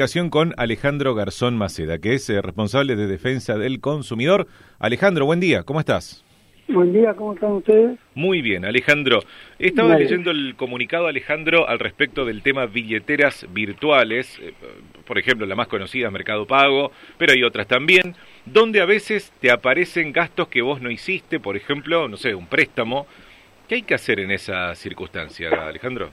comunicación con Alejandro Garzón Maceda, que es eh, responsable de defensa del consumidor. Alejandro, buen día, ¿cómo estás? Buen día, ¿cómo están ustedes? Muy bien, Alejandro. Estaba leyendo el comunicado, Alejandro, al respecto del tema billeteras virtuales, eh, por ejemplo, la más conocida, Mercado Pago, pero hay otras también, donde a veces te aparecen gastos que vos no hiciste, por ejemplo, no sé, un préstamo. ¿Qué hay que hacer en esa circunstancia, Alejandro?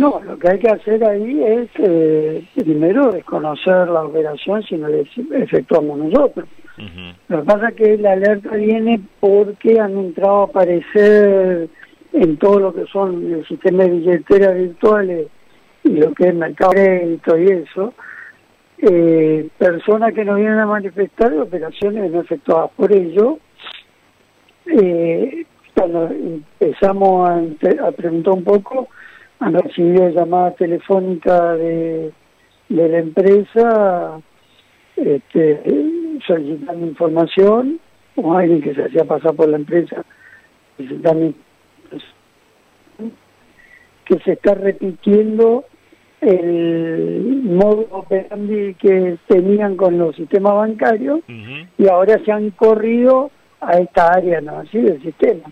No, lo que hay que hacer ahí es eh, primero desconocer la operación si no la efectuamos nosotros. Lo que pasa es que la alerta viene porque han entrado a aparecer en todo lo que son el sistema de billeteras virtuales y lo que es mercado crédito y eso, eh, personas que nos vienen a manifestar operaciones no efectuadas por ello. Eh, cuando empezamos a, a preguntar un poco, han recibido llamadas telefónicas de, de la empresa este, solicitando información o alguien que se hacía pasar por la empresa solicitando que se está repitiendo el modo operandi que tenían con los sistemas bancarios y ahora se han corrido a esta área no así del sistema.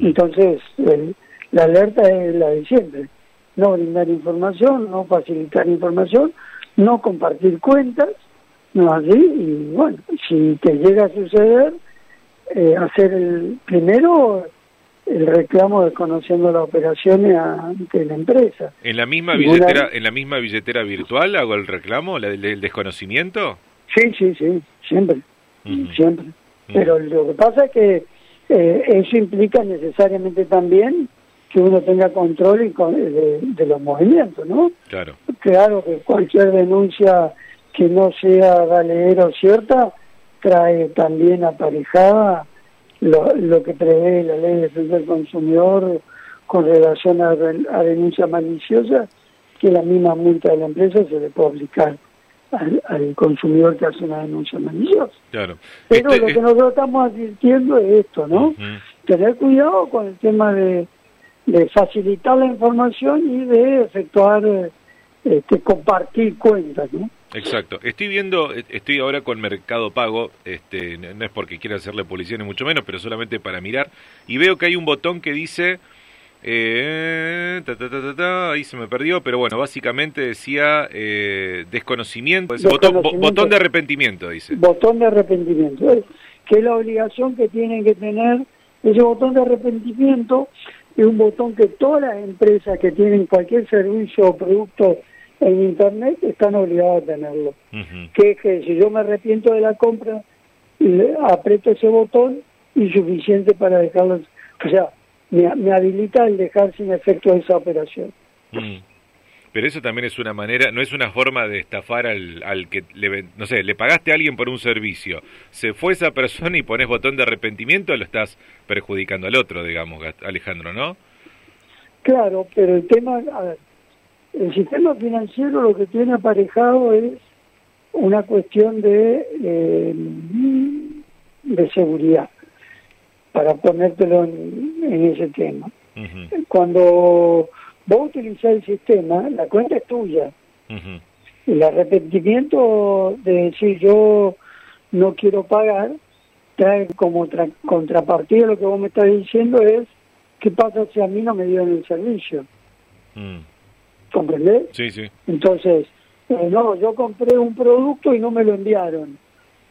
Entonces el, la alerta es la de siempre. No brindar información, no facilitar información, no compartir cuentas, no así, y bueno, si te llega a suceder, eh, hacer el primero el reclamo desconociendo las operaciones ante la empresa. ¿En la misma billetera, en la misma billetera virtual hago el reclamo, la del, desconocimiento? Sí, sí, sí, siempre, siempre. Pero lo que pasa es que eh, eso implica necesariamente también que uno tenga control y de, los movimientos, ¿no? Claro. Claro que cualquier denuncia que no sea valedera o cierta trae también aparejada lo, lo que prevé la ley de defensa del consumidor con relación a, a denuncia maliciosa, que la misma multa de la empresa se le puede aplicar al, consumidor que hace una denuncia maliciosa. Claro. Pero este lo que nosotros estamos advirtiendo es esto, ¿no? Tener cuidado con el tema de de facilitar la información y de efectuar, eh, este, compartir cuentas, ¿no? Exacto. Estoy viendo, estoy ahora con Mercado Pago, este, no es porque quiera hacerle publicidad ni mucho menos, pero solamente para mirar, y veo que hay un botón que dice, eh, ahí se me perdió, pero bueno, básicamente decía eh, desconocimiento, botón, de arrepentimiento, dice. Botón de arrepentimiento, que es la obligación que tienen que tener ese botón de arrepentimiento es un botón que todas las empresas que tienen cualquier servicio o producto en Internet están obligadas a tenerlo. Que es que si yo me arrepiento de la compra, le aprieto ese botón y suficiente para dejarlo, o sea, me, habilita el dejar sin efecto esa operación. Pero eso también es una manera, no es una forma de estafar al, al que, le, no sé, le pagaste a alguien por un servicio, se fue esa persona y pones botón de arrepentimiento, lo estás perjudicando al otro, digamos, Alejandro, ¿no? Claro, pero el tema, a ver, el sistema financiero lo que tiene aparejado es una cuestión de, eh, de seguridad, para ponértelo en, ese tema. Cuando vos utilizás el sistema, la cuenta es tuya. El arrepentimiento de decir yo no quiero pagar, trae como contrapartida lo que vos me estás diciendo es, ¿qué pasa si a mí no me dieron el servicio? Mm. ¿Comprendés? Sí, sí. Entonces, eh, no, yo compré un producto y no me lo enviaron.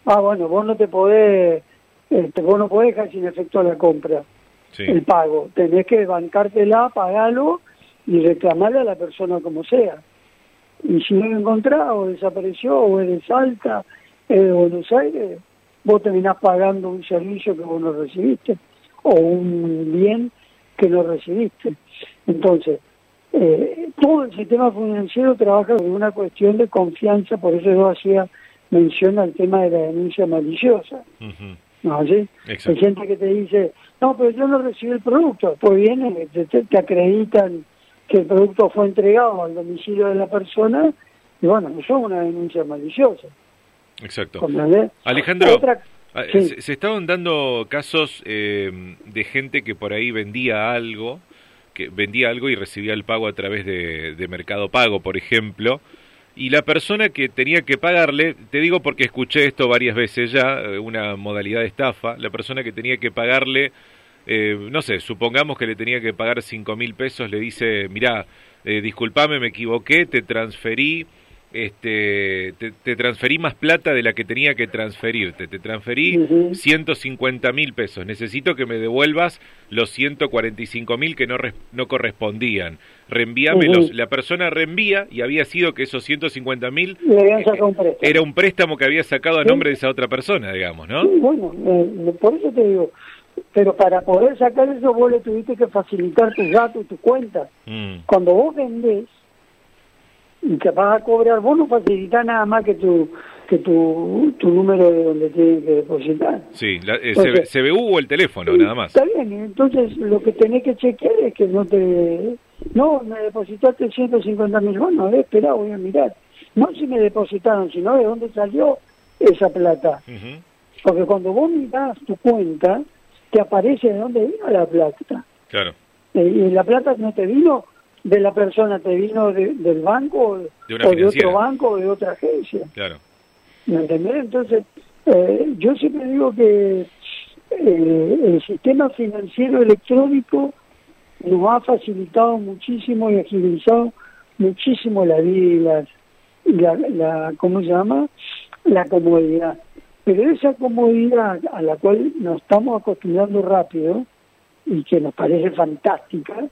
Ah, bueno, vos no te podés, este, vos no podés dejar sin efectuar la compra, el pago. Tenés que bancártela, pagarlo y reclamarle a la persona como sea. Y si no lo encontrás o desapareció o es de Salta, es de Buenos Aires, vos terminás pagando un servicio que vos no recibiste o un bien que no recibiste. Entonces, eh, todo el sistema financiero trabaja con una cuestión de confianza, por eso yo hacía mención al tema de la denuncia maliciosa. ¿No Hay gente que te dice, no, pero yo no recibí el producto, después vienen, te, te acreditan que el producto fue entregado al domicilio de la persona y bueno, eso es una denuncia maliciosa. Exacto. Alejandro, ah, se, estaban dando casos eh, de gente que por ahí vendía algo, que vendía algo y recibía el pago a través de, Mercado Pago, por ejemplo, y la persona que tenía que pagarle, te digo porque escuché esto varias veces ya, eh, una modalidad de estafa, la persona que tenía que pagarle, eh, no sé, supongamos que le tenía que pagar cinco mil pesos, le dice, mirá, eh, disculpame, me equivoqué, te transferí este, te, transferí más plata de la que tenía que transferirte, te transferí 150 mil pesos, necesito que me devuelvas los 145 mil que no, no correspondían, reenvíamelos, la persona reenvía y había sido que esos 150 mil era un préstamo que había sacado a nombre de esa otra persona, digamos, ¿no? bueno, eh, por eso te digo, pero para poder sacar eso vos le tuviste que facilitar tus datos y tu cuenta. Mm. Cuando vos vendés, y que vas a cobrar, vos no facilitas nada más que tu que tu, tu número de donde tienes que depositar. Sí, la, eh, CBU o el teléfono, nada más. Está bien, entonces lo que tenés que chequear es que no te... No, me depositaste 150 mil, bueno, ver, espera, voy a mirar. No si me depositaron, sino de dónde salió esa plata. Porque cuando vos mirás tu cuenta, te aparece de dónde vino la plata. Claro. Eh, y la plata no te vino de la persona te vino del banco de o de otro banco o de otra agencia. Claro. ¿Me entendés? Entonces, eh, yo siempre digo que eh, el sistema financiero electrónico nos ha facilitado muchísimo y agilizado muchísimo la vida y la, la, ¿cómo se llama? La comodidad. Pero esa comodidad a la cual nos estamos acostumbrando rápido y que nos parece fantástica,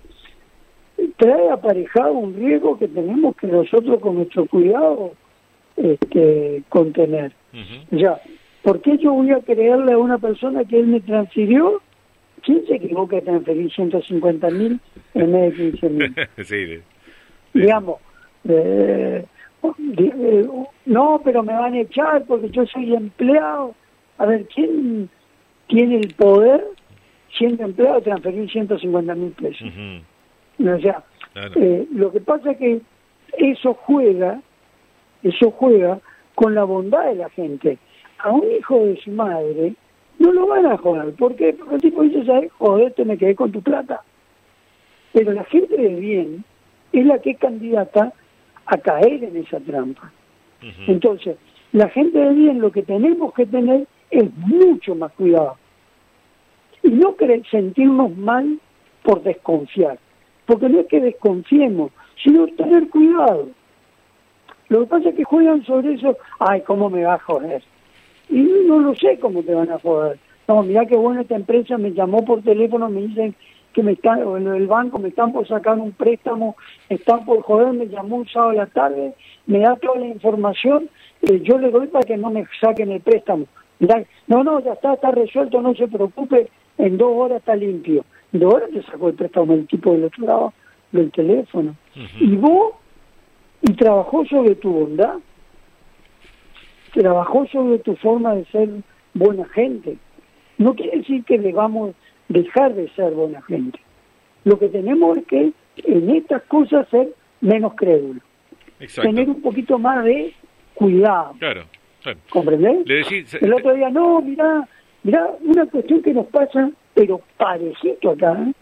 trae aparejado un riesgo que tenemos que nosotros con nuestro cuidado este, contener. Ya, ¿por qué yo voy a creerle a una persona que él me transfirió? ¿Quién se equivoca de transferir 150 mil en vez de 15 mil? sí, Digamos, eh, eh, no, pero me van a echar porque yo soy empleado. A ver, ¿quién tiene el poder, siendo empleado, de transferir 150 mil pesos? O sea, eh, lo que pasa es que eso juega, eso juega con la bondad de la gente. A un hijo de su madre no lo van a joder. ¿Por qué? Porque el tipo dice, ¿sabes? Joder, te me quedé con tu plata. Pero la gente de bien es la que es candidata a caer en esa trampa. Entonces, la gente de bien lo que tenemos que tener es mucho más cuidado. Y no sentirnos mal por desconfiar porque no es que desconfiemos, sino tener cuidado. Lo que pasa es que juegan sobre eso, ay, ¿cómo me va a joder? Y no lo sé cómo te van a joder. No, mira qué bueno esta empresa me llamó por teléfono, me dicen que me están, en el banco me están por sacar un préstamo, están por joder, me llamó un sábado a la tarde, me da toda la información, eh, yo le doy para que no me saquen el préstamo. no, no, ya está, está resuelto, no se preocupe, en dos horas está limpio de ahora te sacó el préstamo el tipo del otro lado del teléfono. Y vos, y trabajó sobre tu bondad, trabajó sobre tu forma de ser buena gente. No quiere decir que debamos dejar de ser buena gente. Lo que tenemos es que en estas cosas ser menos crédulos. Tener un poquito más de cuidado. Claro. ¿Comprendés? el otro día, no, mira, mira, una cuestión que nos pasa pero parejito acá. ¿eh?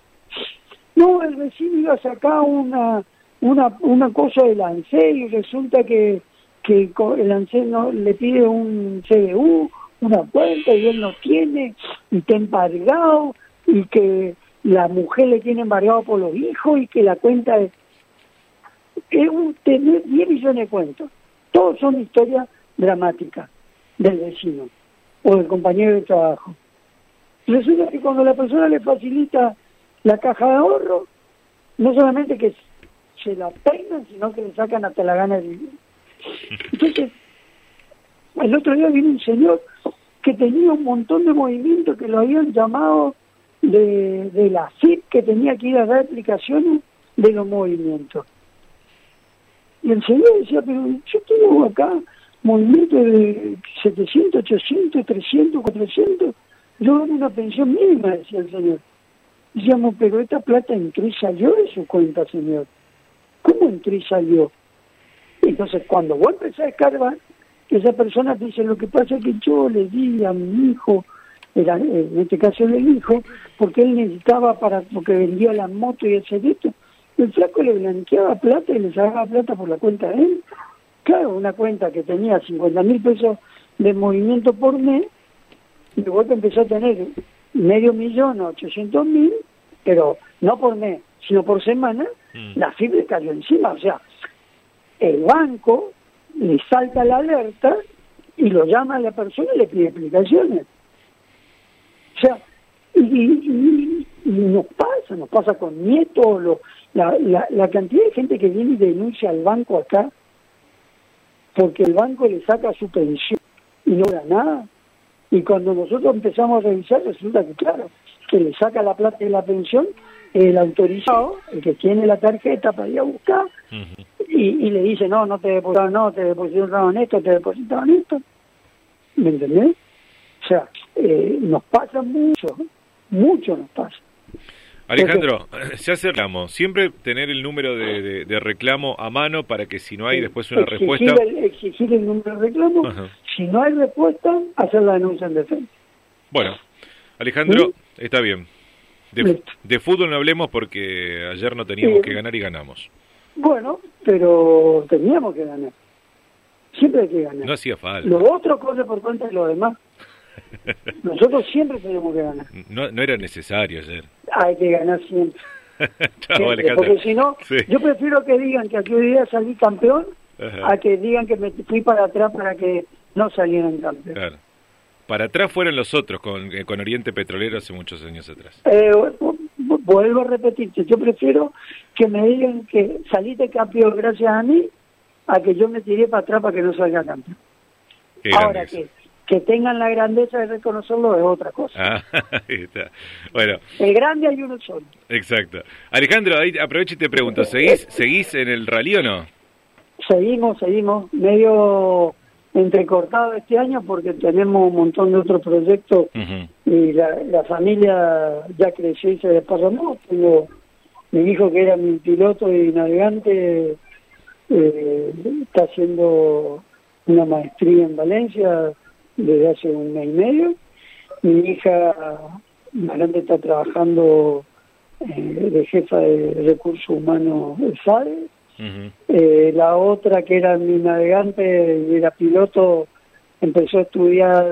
No, el vecino iba a sacar una, una, una cosa del ANSES y resulta que, que el ANSES no, le pide un CDU, una cuenta y él no tiene y está embargado y que la mujer le tiene embargado por los hijos y que la cuenta es... Es un, tener 10 millones de cuentos. Todos son historias dramáticas del vecino o del compañero de trabajo. Resulta que cuando la persona le facilita la caja de ahorro, no solamente que se la peinan, sino que le sacan hasta la gana de vivir. Entonces, el otro día vino un señor que tenía un montón de movimientos que lo habían llamado de, la CIP, que tenía que ir a dar explicaciones de los movimientos. Y el señor decía, pero yo tengo acá movimientos de 700, 800, 300, 400, yo doy una pensión mínima, decía el señor. Decíamos, pero esta plata entró y salió de su cuenta, señor. ¿Cómo entró y salió? Entonces, cuando vos empezás a escarbar, esa persona te dice, lo que pasa es que yo le di a mi hijo, era, en este caso el hijo, porque él necesitaba para, porque vendía la moto y el esto. El flaco le blanqueaba plata y le sacaba plata por la cuenta de él. Claro, una cuenta que tenía 50 mil pesos de movimiento por mes, y de vuelta empezó a tener medio millón, 800 mil, pero no por mes, sino por semana, mm. la fibra cayó encima. O sea, el banco le salta la alerta y lo llama a la persona y le pide explicaciones. O sea, y, nos pasa, nos pasa con nietos, lo, la, la, la cantidad de gente que viene y denuncia al banco acá porque el banco le saca su pensión y no da nada. Y cuando nosotros empezamos a revisar, resulta que, claro, que le saca la plata de la pensión el autorizado, el que tiene la tarjeta para ir a buscar, y, le dice, no, no te depositaron, no, te depositaron esto, te depositaron esto. ¿Me entendés? O sea, eh, nos pasa mucho, mucho nos pasa. Alejandro, ya cerramos. Siempre tener el número de, reclamo a mano para que si no hay después una respuesta... exigir el número de reclamo. Si no hay respuesta, hacer la denuncia en defensa. Bueno, Alejandro, está bien. De, fútbol no hablemos porque ayer no teníamos que ganar y ganamos. Bueno, pero teníamos que ganar. Siempre hay que ganar. No hacía falta. Lo otro corre por cuenta de lo demás. Nosotros siempre tenemos que ganar. No, no era necesario ayer. Hay que ganar siempre. porque si no, yo prefiero que digan que aquí hoy día salí campeón a que digan que me fui para atrás para que no salieran campeón. Claro. Para atrás fueron los otros con, eh, con Oriente Petrolero hace muchos años atrás. Eh, vuelvo a repetirte, yo prefiero que me digan que saliste campeón gracias a mí a que yo me tiré para atrás para que no salga campeón. Ahora que que tengan la grandeza de reconocerlo es otra cosa. Ah, ahí está. Bueno. El grande hay uno solo. Exacto. Alejandro, ahí aprovecho y te pregunto, ¿seguís, ¿seguís en el rally o no? Seguimos, seguimos. Medio entrecortado este año porque tenemos un montón de otros proyectos y la, familia ya creció y se desparramó. Tengo mi hijo que era mi piloto y navegante, eh, está haciendo una maestría en Valencia desde hace un mes y medio. Mi hija más grande está trabajando eh, de jefa de recursos humanos SADE. Eh, la otra, que era mi navegante y era piloto, empezó a estudiar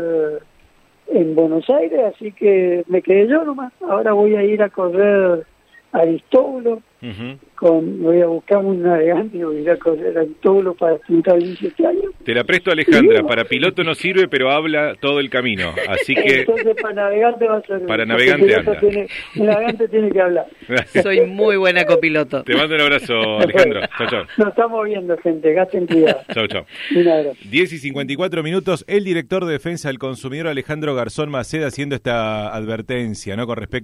en Buenos Aires, así que me quedé yo nomás. Ahora voy a ir a correr a Aristóbulo con, voy a buscar un navegante y voy a a correr a para pintar 17 años. Te la presto Alejandra, para piloto no sirve, pero habla todo el camino, así que... Entonces para navegante va a ser... Para navegante anda. Tiene, el navegante tiene que hablar. Soy muy buena copiloto. Te mando un abrazo, Alejandro. chao, chao. Nos estamos viendo, gente. Gasten cuidado. chao, chao. Un abrazo. 10 y 54 minutos, el director de Defensa del Consumidor, Alejandro Garzón Maceda, haciendo esta advertencia, ¿no? Con respecto